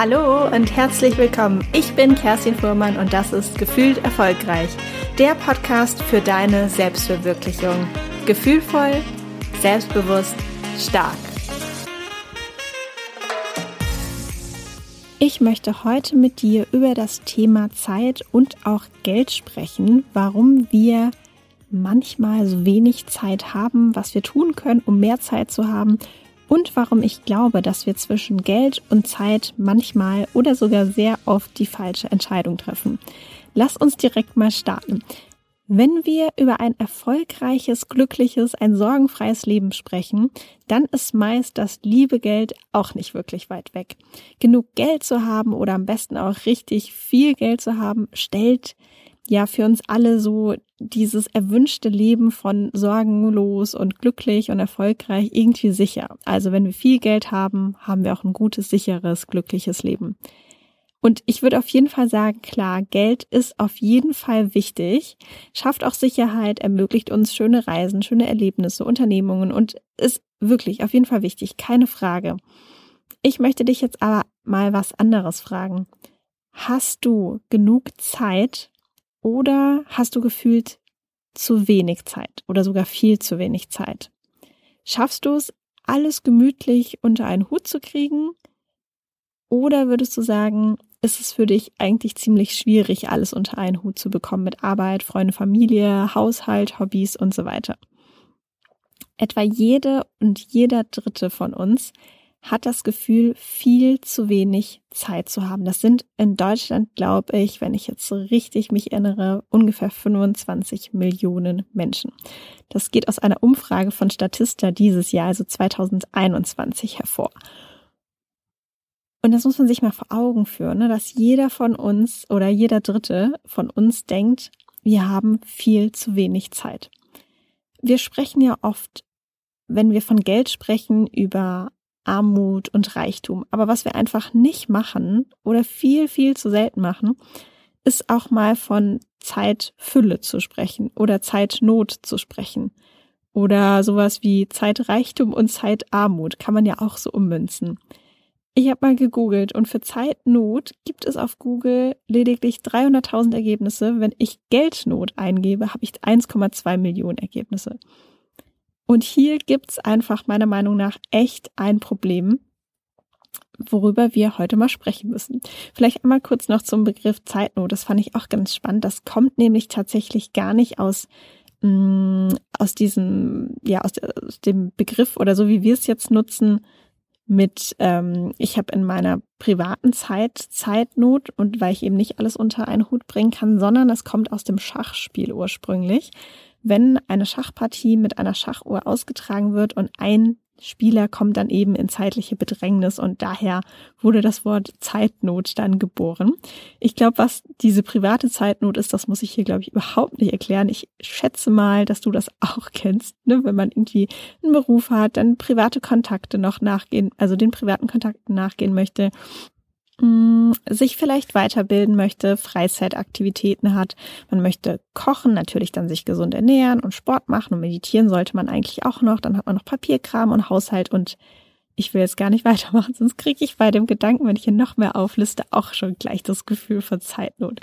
Hallo und herzlich willkommen. Ich bin Kerstin Fuhrmann und das ist Gefühlt Erfolgreich, der Podcast für deine Selbstverwirklichung. Gefühlvoll, selbstbewusst, stark. Ich möchte heute mit dir über das Thema Zeit und auch Geld sprechen, warum wir manchmal so wenig Zeit haben, was wir tun können, um mehr Zeit zu haben und warum ich glaube, dass wir zwischen Geld und Zeit manchmal oder sogar sehr oft die falsche Entscheidung treffen. Lass uns direkt mal starten. Wenn wir über ein erfolgreiches, glückliches, ein sorgenfreies Leben sprechen, dann ist meist das liebe Geld auch nicht wirklich weit weg. Genug Geld zu haben oder am besten auch richtig viel Geld zu haben, stellt ja für uns alle so dieses erwünschte Leben von sorgenlos und glücklich und erfolgreich irgendwie sicher. Also wenn wir viel Geld haben, haben wir auch ein gutes, sicheres, glückliches Leben. Und ich würde auf jeden Fall sagen, klar, Geld ist auf jeden Fall wichtig, schafft auch Sicherheit, ermöglicht uns schöne Reisen, schöne Erlebnisse, Unternehmungen und ist wirklich auf jeden Fall wichtig, keine Frage. Ich möchte dich jetzt aber mal was anderes fragen. Hast du genug Zeit, oder hast du gefühlt zu wenig Zeit oder sogar viel zu wenig Zeit? Schaffst du es, alles gemütlich unter einen Hut zu kriegen? Oder würdest du sagen, ist es für dich eigentlich ziemlich schwierig, alles unter einen Hut zu bekommen mit Arbeit, Freunde, Familie, Haushalt, Hobbys und so weiter? Etwa jede und jeder Dritte von uns hat das Gefühl, viel zu wenig Zeit zu haben. Das sind in Deutschland, glaube ich, wenn ich jetzt so richtig mich erinnere, ungefähr 25 Millionen Menschen. Das geht aus einer Umfrage von Statista dieses Jahr, also 2021, hervor. Und das muss man sich mal vor Augen führen, ne, dass jeder von uns oder jeder Dritte von uns denkt, wir haben viel zu wenig Zeit. Wir sprechen ja oft, wenn wir von Geld sprechen, über Armut und Reichtum. Aber was wir einfach nicht machen oder viel, viel zu selten machen, ist auch mal von Zeitfülle zu sprechen oder Zeitnot zu sprechen. Oder sowas wie Zeitreichtum und Zeitarmut kann man ja auch so ummünzen. Ich habe mal gegoogelt und für Zeitnot gibt es auf Google lediglich 300.000 Ergebnisse. Wenn ich Geldnot eingebe, habe ich 1,2 Millionen Ergebnisse. Und hier gibt's einfach meiner Meinung nach echt ein Problem, worüber wir heute mal sprechen müssen. Vielleicht einmal kurz noch zum Begriff Zeitnot. Das fand ich auch ganz spannend. Das kommt nämlich tatsächlich gar nicht aus mh, mm, aus diesem ja aus, aus dem Begriff oder so wie wir es jetzt nutzen mit ähm, ich habe in meiner privaten Zeit Zeitnot und weil ich eben nicht alles unter einen Hut bringen kann, sondern es kommt aus dem Schachspiel ursprünglich wenn eine Schachpartie mit einer Schachuhr ausgetragen wird und ein Spieler kommt dann eben in zeitliche Bedrängnis und daher wurde das Wort Zeitnot dann geboren. Ich glaube, was diese private Zeitnot ist, das muss ich hier, glaube ich, überhaupt nicht erklären. Ich schätze mal, dass du das auch kennst, ne? wenn man irgendwie einen Beruf hat, dann private Kontakte noch nachgehen, also den privaten Kontakten nachgehen möchte sich vielleicht weiterbilden möchte, Freizeitaktivitäten hat. Man möchte kochen, natürlich dann sich gesund ernähren und Sport machen und meditieren sollte man eigentlich auch noch. Dann hat man noch Papierkram und Haushalt und ich will jetzt gar nicht weitermachen, sonst kriege ich bei dem Gedanken, wenn ich hier noch mehr aufliste, auch schon gleich das Gefühl von Zeitnot.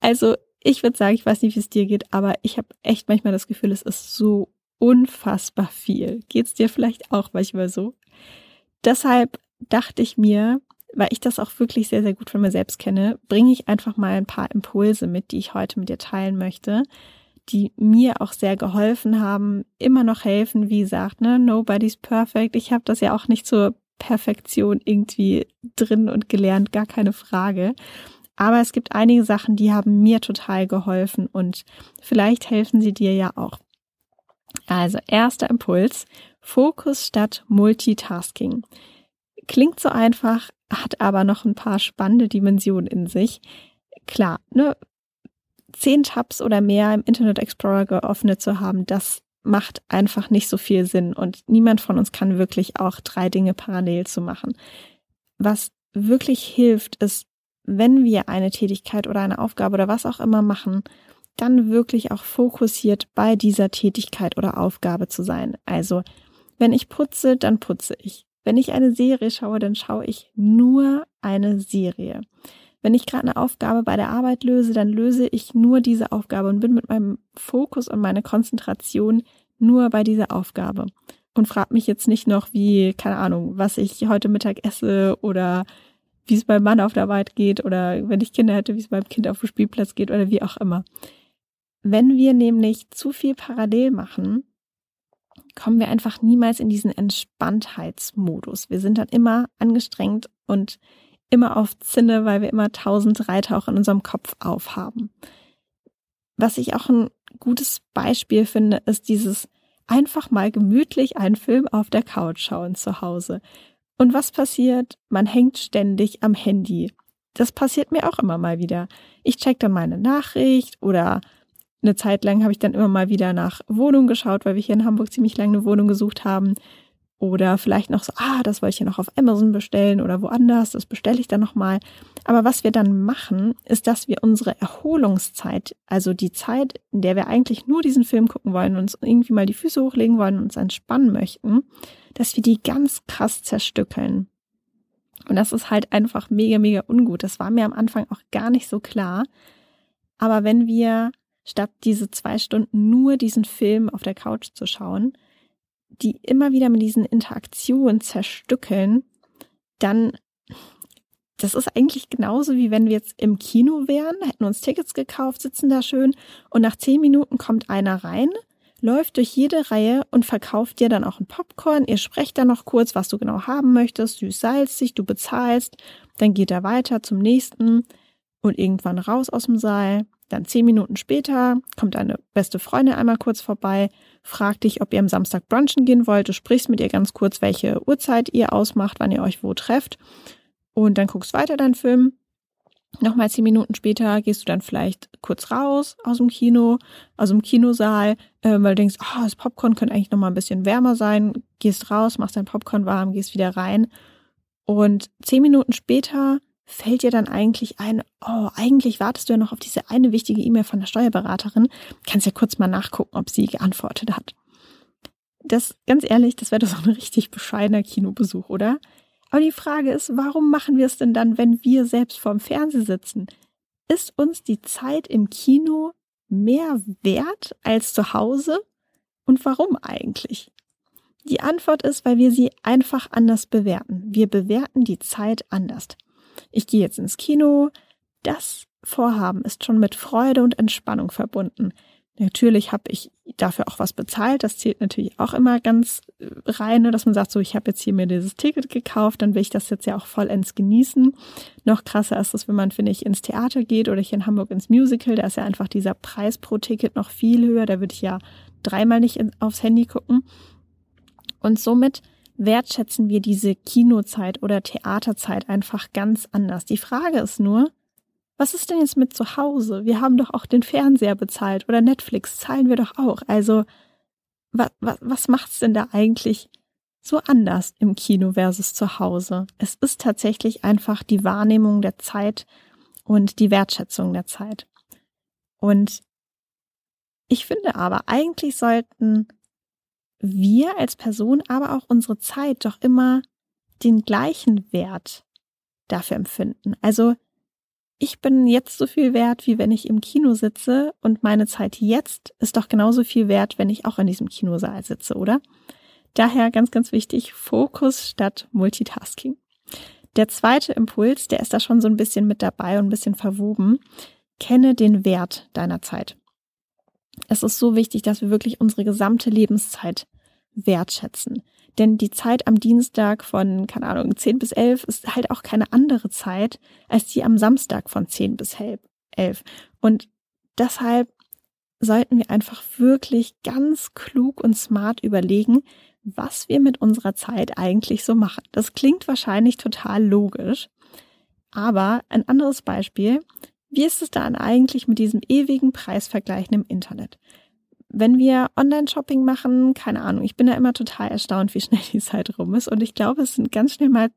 Also ich würde sagen, ich weiß nicht, wie es dir geht, aber ich habe echt manchmal das Gefühl, es ist so unfassbar viel. Geht's dir vielleicht auch manchmal so? Deshalb dachte ich mir, weil ich das auch wirklich sehr, sehr gut von mir selbst kenne, bringe ich einfach mal ein paar Impulse mit, die ich heute mit dir teilen möchte, die mir auch sehr geholfen haben, immer noch helfen, wie gesagt, ne, nobody's perfect. Ich habe das ja auch nicht zur Perfektion irgendwie drin und gelernt, gar keine Frage. Aber es gibt einige Sachen, die haben mir total geholfen und vielleicht helfen sie dir ja auch. Also, erster Impuls, Fokus statt Multitasking. Klingt so einfach, hat aber noch ein paar spannende Dimensionen in sich. Klar, ne, zehn Tabs oder mehr im Internet Explorer geöffnet zu haben, das macht einfach nicht so viel Sinn und niemand von uns kann wirklich auch drei Dinge parallel zu machen. Was wirklich hilft, ist, wenn wir eine Tätigkeit oder eine Aufgabe oder was auch immer machen, dann wirklich auch fokussiert bei dieser Tätigkeit oder Aufgabe zu sein. Also, wenn ich putze, dann putze ich. Wenn ich eine Serie schaue, dann schaue ich nur eine Serie. Wenn ich gerade eine Aufgabe bei der Arbeit löse, dann löse ich nur diese Aufgabe und bin mit meinem Fokus und meiner Konzentration nur bei dieser Aufgabe. Und frag mich jetzt nicht noch, wie, keine Ahnung, was ich heute Mittag esse oder wie es beim Mann auf der Arbeit geht oder wenn ich Kinder hätte, wie es beim Kind auf dem Spielplatz geht oder wie auch immer. Wenn wir nämlich zu viel parallel machen, kommen wir einfach niemals in diesen Entspanntheitsmodus. Wir sind dann immer angestrengt und immer auf Zinne, weil wir immer tausend Reiter auch in unserem Kopf aufhaben. Was ich auch ein gutes Beispiel finde, ist dieses einfach mal gemütlich einen Film auf der Couch schauen zu Hause. Und was passiert? Man hängt ständig am Handy. Das passiert mir auch immer mal wieder. Ich check dann meine Nachricht oder eine Zeit lang habe ich dann immer mal wieder nach Wohnung geschaut, weil wir hier in Hamburg ziemlich lange eine Wohnung gesucht haben. Oder vielleicht noch so, ah, das wollte ich ja noch auf Amazon bestellen oder woanders, das bestelle ich dann nochmal. Aber was wir dann machen, ist, dass wir unsere Erholungszeit, also die Zeit, in der wir eigentlich nur diesen Film gucken wollen, uns irgendwie mal die Füße hochlegen wollen und uns entspannen möchten, dass wir die ganz krass zerstückeln. Und das ist halt einfach mega, mega ungut. Das war mir am Anfang auch gar nicht so klar. Aber wenn wir statt diese zwei Stunden nur diesen Film auf der Couch zu schauen, die immer wieder mit diesen Interaktionen zerstückeln, dann das ist eigentlich genauso wie wenn wir jetzt im Kino wären, hätten uns Tickets gekauft, sitzen da schön und nach zehn Minuten kommt einer rein, läuft durch jede Reihe und verkauft dir dann auch ein Popcorn. Ihr sprecht dann noch kurz, was du genau haben möchtest, süß salzig, du bezahlst, dann geht er weiter zum nächsten und irgendwann raus aus dem Saal. Dann zehn Minuten später kommt eine beste Freundin einmal kurz vorbei, fragt dich, ob ihr am Samstag brunchen gehen wollt. Du sprichst mit ihr ganz kurz, welche Uhrzeit ihr ausmacht, wann ihr euch wo trefft. Und dann guckst weiter deinen Film. Nochmal zehn Minuten später gehst du dann vielleicht kurz raus aus dem Kino, aus dem Kinosaal, äh, weil du denkst, oh, das Popcorn könnte eigentlich nochmal ein bisschen wärmer sein. Gehst raus, machst dein Popcorn warm, gehst wieder rein. Und zehn Minuten später fällt dir dann eigentlich ein, oh, eigentlich wartest du ja noch auf diese eine wichtige E-Mail von der Steuerberaterin, kannst ja kurz mal nachgucken, ob sie geantwortet hat. Das, ganz ehrlich, das wäre doch so ein richtig bescheidener Kinobesuch, oder? Aber die Frage ist, warum machen wir es denn dann, wenn wir selbst vorm Fernseher sitzen? Ist uns die Zeit im Kino mehr wert als zu Hause? Und warum eigentlich? Die Antwort ist, weil wir sie einfach anders bewerten. Wir bewerten die Zeit anders ich gehe jetzt ins Kino. Das Vorhaben ist schon mit Freude und Entspannung verbunden. Natürlich habe ich dafür auch was bezahlt. Das zählt natürlich auch immer ganz äh, rein, ne, dass man sagt, so ich habe jetzt hier mir dieses Ticket gekauft, dann will ich das jetzt ja auch vollends genießen. Noch krasser ist es, wenn man, finde ich, ins Theater geht oder hier in Hamburg ins Musical. Da ist ja einfach dieser Preis pro Ticket noch viel höher. Da würde ich ja dreimal nicht aufs Handy gucken. Und somit wertschätzen wir diese Kinozeit oder Theaterzeit einfach ganz anders. Die Frage ist nur, was ist denn jetzt mit zu Hause? Wir haben doch auch den Fernseher bezahlt oder Netflix zahlen wir doch auch. Also was, was, was macht's denn da eigentlich so anders im Kino versus zu Hause? Es ist tatsächlich einfach die Wahrnehmung der Zeit und die Wertschätzung der Zeit. Und ich finde aber, eigentlich sollten wir als Person, aber auch unsere Zeit doch immer den gleichen Wert dafür empfinden. Also ich bin jetzt so viel wert, wie wenn ich im Kino sitze und meine Zeit jetzt ist doch genauso viel wert, wenn ich auch in diesem Kinosaal sitze, oder? Daher ganz, ganz wichtig, Fokus statt Multitasking. Der zweite Impuls, der ist da schon so ein bisschen mit dabei und ein bisschen verwoben. Kenne den Wert deiner Zeit. Es ist so wichtig, dass wir wirklich unsere gesamte Lebenszeit wertschätzen. Denn die Zeit am Dienstag von, keine Ahnung, 10 bis 11 ist halt auch keine andere Zeit als die am Samstag von 10 bis 11. Und deshalb sollten wir einfach wirklich ganz klug und smart überlegen, was wir mit unserer Zeit eigentlich so machen. Das klingt wahrscheinlich total logisch. Aber ein anderes Beispiel, wie ist es dann eigentlich mit diesem ewigen Preisvergleichen im Internet? Wenn wir Online-Shopping machen, keine Ahnung, ich bin da immer total erstaunt, wie schnell die Zeit rum ist. Und ich glaube, es sind ganz schnell mal,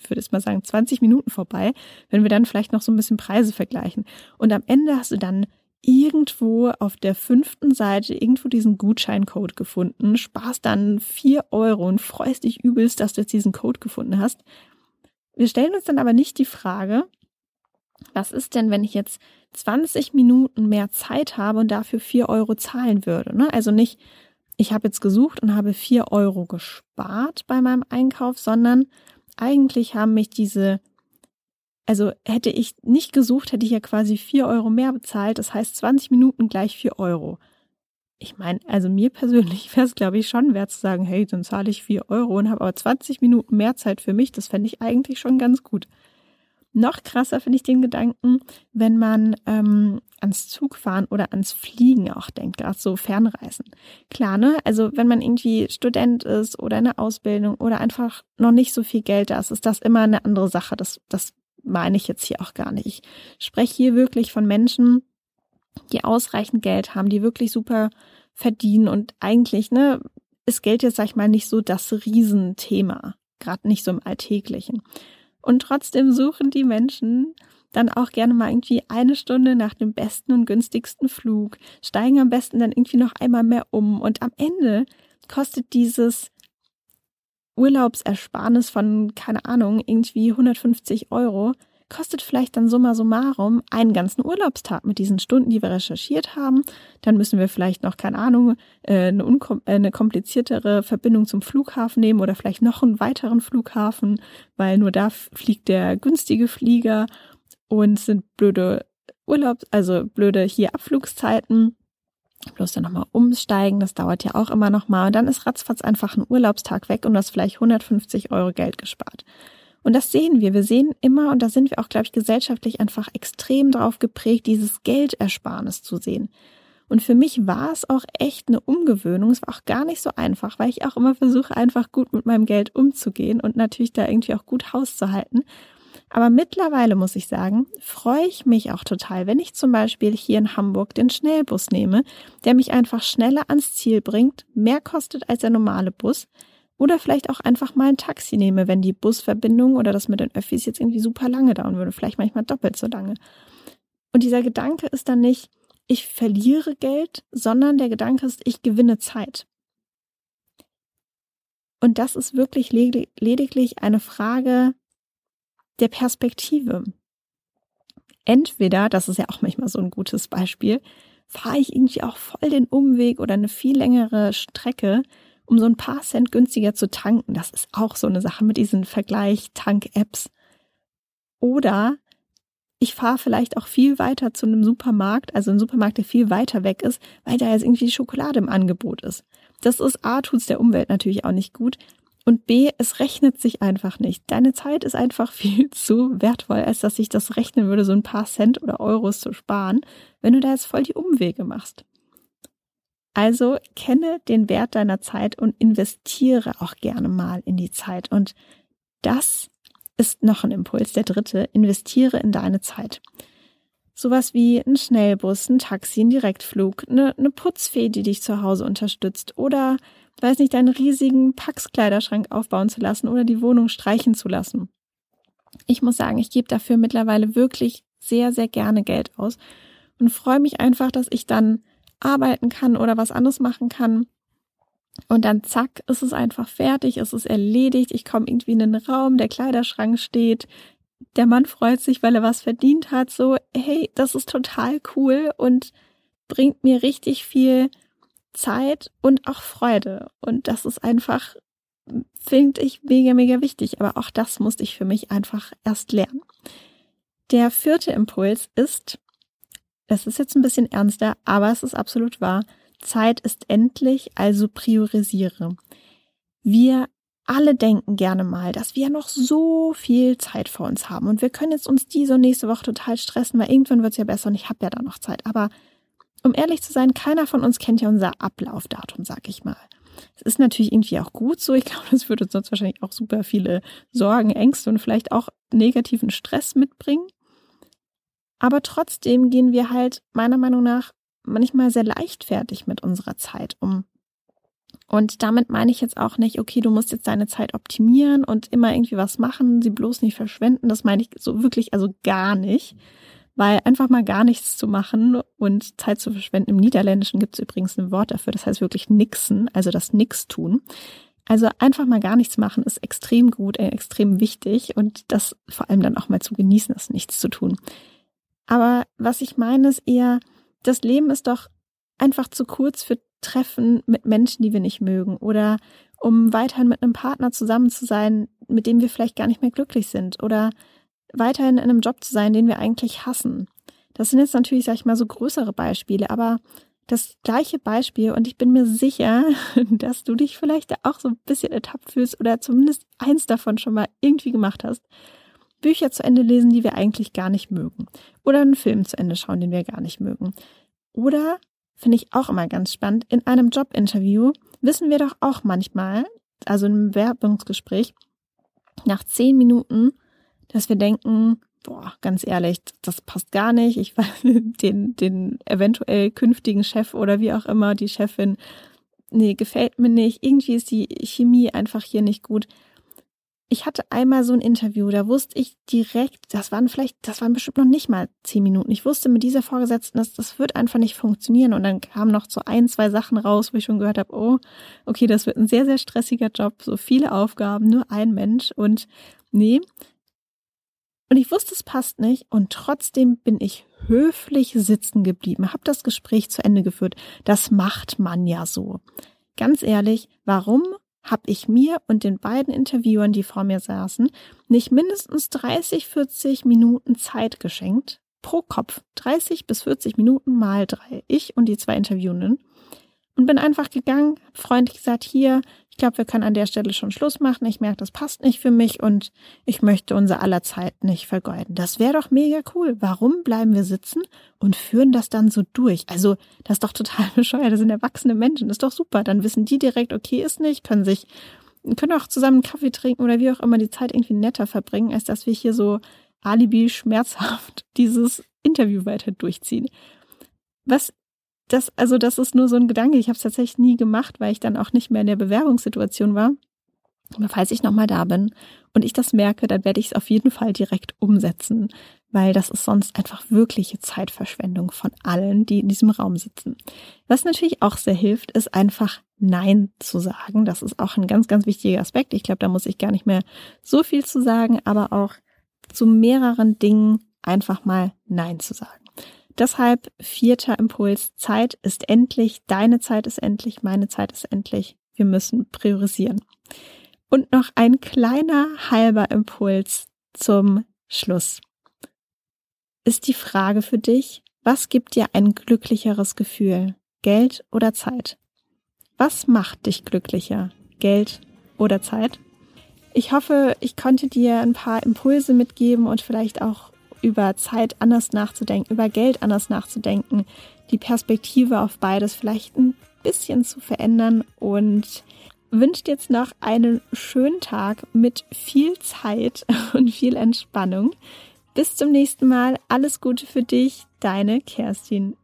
ich würde jetzt mal sagen, 20 Minuten vorbei, wenn wir dann vielleicht noch so ein bisschen Preise vergleichen. Und am Ende hast du dann irgendwo auf der fünften Seite irgendwo diesen Gutscheincode gefunden, sparst dann vier Euro und freust dich übelst, dass du jetzt diesen Code gefunden hast. Wir stellen uns dann aber nicht die Frage, was ist denn, wenn ich jetzt 20 Minuten mehr Zeit habe und dafür vier Euro zahlen würde? Ne? Also nicht, ich habe jetzt gesucht und habe vier Euro gespart bei meinem Einkauf, sondern eigentlich haben mich diese also hätte ich nicht gesucht, hätte ich ja quasi vier Euro mehr bezahlt. Das heißt 20 Minuten gleich vier Euro. Ich meine, also mir persönlich wäre es, glaube ich, schon wert zu sagen, hey, dann zahle ich vier Euro und habe aber 20 Minuten mehr Zeit für mich. Das fände ich eigentlich schon ganz gut. Noch krasser finde ich den Gedanken, wenn man ähm, ans Zugfahren oder ans Fliegen auch denkt, gerade so Fernreisen. Klar, ne? Also wenn man irgendwie Student ist oder in der Ausbildung oder einfach noch nicht so viel Geld da ist, ist das immer eine andere Sache. Das, das meine ich jetzt hier auch gar nicht. Ich spreche hier wirklich von Menschen, die ausreichend Geld haben, die wirklich super verdienen und eigentlich, ne, ist Geld jetzt, sag ich mal, nicht so das Riesenthema, gerade nicht so im Alltäglichen. Und trotzdem suchen die Menschen dann auch gerne mal irgendwie eine Stunde nach dem besten und günstigsten Flug, steigen am besten dann irgendwie noch einmal mehr um. Und am Ende kostet dieses Urlaubsersparnis von, keine Ahnung, irgendwie 150 Euro, kostet vielleicht dann summa summarum einen ganzen Urlaubstag mit diesen Stunden, die wir recherchiert haben. Dann müssen wir vielleicht noch, keine Ahnung, äh, eine, unkom äh, eine kompliziertere Verbindung zum Flughafen nehmen oder vielleicht noch einen weiteren Flughafen, weil nur da fliegt der günstige Flieger und sind blöde Urlaubs, also blöde hier Abflugszeiten bloß dann nochmal umsteigen, das dauert ja auch immer nochmal. Und dann ist ratzfatz einfach ein Urlaubstag weg und du hast vielleicht 150 Euro Geld gespart. Und das sehen wir. Wir sehen immer, und da sind wir auch, glaube ich, gesellschaftlich einfach extrem drauf geprägt, dieses Geldersparnis zu sehen. Und für mich war es auch echt eine Umgewöhnung. Es war auch gar nicht so einfach, weil ich auch immer versuche, einfach gut mit meinem Geld umzugehen und natürlich da irgendwie auch gut Haus zu halten. Aber mittlerweile muss ich sagen, freue ich mich auch total, wenn ich zum Beispiel hier in Hamburg den Schnellbus nehme, der mich einfach schneller ans Ziel bringt, mehr kostet als der normale Bus. Oder vielleicht auch einfach mal ein Taxi nehme, wenn die Busverbindung oder das mit den Öffis jetzt irgendwie super lange dauern würde, vielleicht manchmal doppelt so lange. Und dieser Gedanke ist dann nicht, ich verliere Geld, sondern der Gedanke ist, ich gewinne Zeit. Und das ist wirklich lediglich eine Frage der Perspektive. Entweder, das ist ja auch manchmal so ein gutes Beispiel, fahre ich irgendwie auch voll den Umweg oder eine viel längere Strecke, um so ein paar Cent günstiger zu tanken. Das ist auch so eine Sache mit diesen Vergleich-Tank-Apps. Oder ich fahre vielleicht auch viel weiter zu einem Supermarkt, also ein Supermarkt, der viel weiter weg ist, weil da jetzt irgendwie Schokolade im Angebot ist. Das ist A, tut's der Umwelt natürlich auch nicht gut, und B, es rechnet sich einfach nicht. Deine Zeit ist einfach viel zu wertvoll, als dass sich das rechnen würde, so ein paar Cent oder Euros zu sparen, wenn du da jetzt voll die Umwege machst. Also kenne den Wert deiner Zeit und investiere auch gerne mal in die Zeit. Und das ist noch ein Impuls, der dritte. Investiere in deine Zeit. Sowas wie ein Schnellbus, ein Taxi, ein Direktflug, eine, eine Putzfee, die dich zu Hause unterstützt oder weiß nicht, deinen riesigen Packskleiderschrank aufbauen zu lassen oder die Wohnung streichen zu lassen. Ich muss sagen, ich gebe dafür mittlerweile wirklich sehr, sehr gerne Geld aus und freue mich einfach, dass ich dann arbeiten kann oder was anderes machen kann. Und dann zack, ist es einfach fertig, ist es erledigt, ich komme irgendwie in den Raum, der Kleiderschrank steht, der Mann freut sich, weil er was verdient hat, so, hey, das ist total cool und bringt mir richtig viel Zeit und auch Freude. Und das ist einfach, finde ich, mega, mega wichtig. Aber auch das musste ich für mich einfach erst lernen. Der vierte Impuls ist, das ist jetzt ein bisschen ernster, aber es ist absolut wahr. Zeit ist endlich, also priorisiere. Wir alle denken gerne mal, dass wir noch so viel Zeit vor uns haben und wir können jetzt uns diese und nächste Woche total stressen, weil irgendwann wird es ja besser und ich habe ja da noch Zeit. Aber um ehrlich zu sein, keiner von uns kennt ja unser Ablaufdatum, sag ich mal. Es ist natürlich irgendwie auch gut so. Ich glaube, das würde uns sonst wahrscheinlich auch super viele Sorgen, Ängste und vielleicht auch negativen Stress mitbringen. Aber trotzdem gehen wir halt meiner Meinung nach manchmal sehr leichtfertig mit unserer Zeit um. Und damit meine ich jetzt auch nicht, okay, du musst jetzt deine Zeit optimieren und immer irgendwie was machen, sie bloß nicht verschwenden. Das meine ich so wirklich, also gar nicht Weil einfach mal gar nichts zu machen und Zeit zu verschwenden. Im Niederländischen gibt es übrigens ein Wort dafür, das heißt wirklich nixen, also das Nix tun. Also einfach mal gar nichts machen ist extrem gut, äh, extrem wichtig und das vor allem dann auch mal zu genießen, ist nichts zu tun. Aber was ich meine ist eher, das Leben ist doch einfach zu kurz für Treffen mit Menschen, die wir nicht mögen oder um weiterhin mit einem Partner zusammen zu sein, mit dem wir vielleicht gar nicht mehr glücklich sind oder weiterhin in einem Job zu sein, den wir eigentlich hassen. Das sind jetzt natürlich, sag ich mal, so größere Beispiele, aber das gleiche Beispiel und ich bin mir sicher, dass du dich vielleicht auch so ein bisschen ertappt fühlst oder zumindest eins davon schon mal irgendwie gemacht hast. Bücher zu Ende lesen, die wir eigentlich gar nicht mögen. Oder einen Film zu Ende schauen, den wir gar nicht mögen. Oder, finde ich auch immer ganz spannend, in einem Jobinterview wissen wir doch auch manchmal, also im Bewerbungsgespräch, nach zehn Minuten, dass wir denken, boah, ganz ehrlich, das passt gar nicht. Ich weiß den, den eventuell künftigen Chef oder wie auch immer, die Chefin, nee, gefällt mir nicht. Irgendwie ist die Chemie einfach hier nicht gut. Ich hatte einmal so ein Interview, da wusste ich direkt, das waren vielleicht, das waren bestimmt noch nicht mal zehn Minuten. Ich wusste mit dieser Vorgesetzten, das, das wird einfach nicht funktionieren. Und dann kamen noch so ein, zwei Sachen raus, wo ich schon gehört habe, oh, okay, das wird ein sehr, sehr stressiger Job, so viele Aufgaben, nur ein Mensch. Und nee, und ich wusste, es passt nicht und trotzdem bin ich höflich sitzen geblieben, habe das Gespräch zu Ende geführt. Das macht man ja so. Ganz ehrlich, warum habe ich mir und den beiden Interviewern, die vor mir saßen, nicht mindestens 30, 40 Minuten Zeit geschenkt? Pro Kopf. 30 bis 40 Minuten mal drei. Ich und die zwei Interviewenden. Und bin einfach gegangen, freundlich gesagt, hier, ich glaube, wir können an der Stelle schon Schluss machen. Ich merke, das passt nicht für mich und ich möchte unser aller Zeit nicht vergeuden. Das wäre doch mega cool. Warum bleiben wir sitzen und führen das dann so durch? Also, das ist doch total bescheuert. Das sind erwachsene Menschen. Das ist doch super. Dann wissen die direkt, okay, ist nicht, können sich, können auch zusammen einen Kaffee trinken oder wie auch immer die Zeit irgendwie netter verbringen, als dass wir hier so alibi schmerzhaft dieses Interview weiter durchziehen. Was das, also das ist nur so ein Gedanke. Ich habe es tatsächlich nie gemacht, weil ich dann auch nicht mehr in der Bewerbungssituation war. Aber falls ich nochmal da bin und ich das merke, dann werde ich es auf jeden Fall direkt umsetzen, weil das ist sonst einfach wirkliche Zeitverschwendung von allen, die in diesem Raum sitzen. Was natürlich auch sehr hilft, ist einfach Nein zu sagen. Das ist auch ein ganz, ganz wichtiger Aspekt. Ich glaube, da muss ich gar nicht mehr so viel zu sagen, aber auch zu mehreren Dingen einfach mal Nein zu sagen. Deshalb vierter Impuls, Zeit ist endlich, deine Zeit ist endlich, meine Zeit ist endlich. Wir müssen priorisieren. Und noch ein kleiner halber Impuls zum Schluss. Ist die Frage für dich, was gibt dir ein glücklicheres Gefühl? Geld oder Zeit? Was macht dich glücklicher? Geld oder Zeit? Ich hoffe, ich konnte dir ein paar Impulse mitgeben und vielleicht auch über Zeit anders nachzudenken, über Geld anders nachzudenken, die Perspektive auf beides vielleicht ein bisschen zu verändern und wünscht jetzt noch einen schönen Tag mit viel Zeit und viel Entspannung. Bis zum nächsten Mal. Alles Gute für dich, deine Kerstin.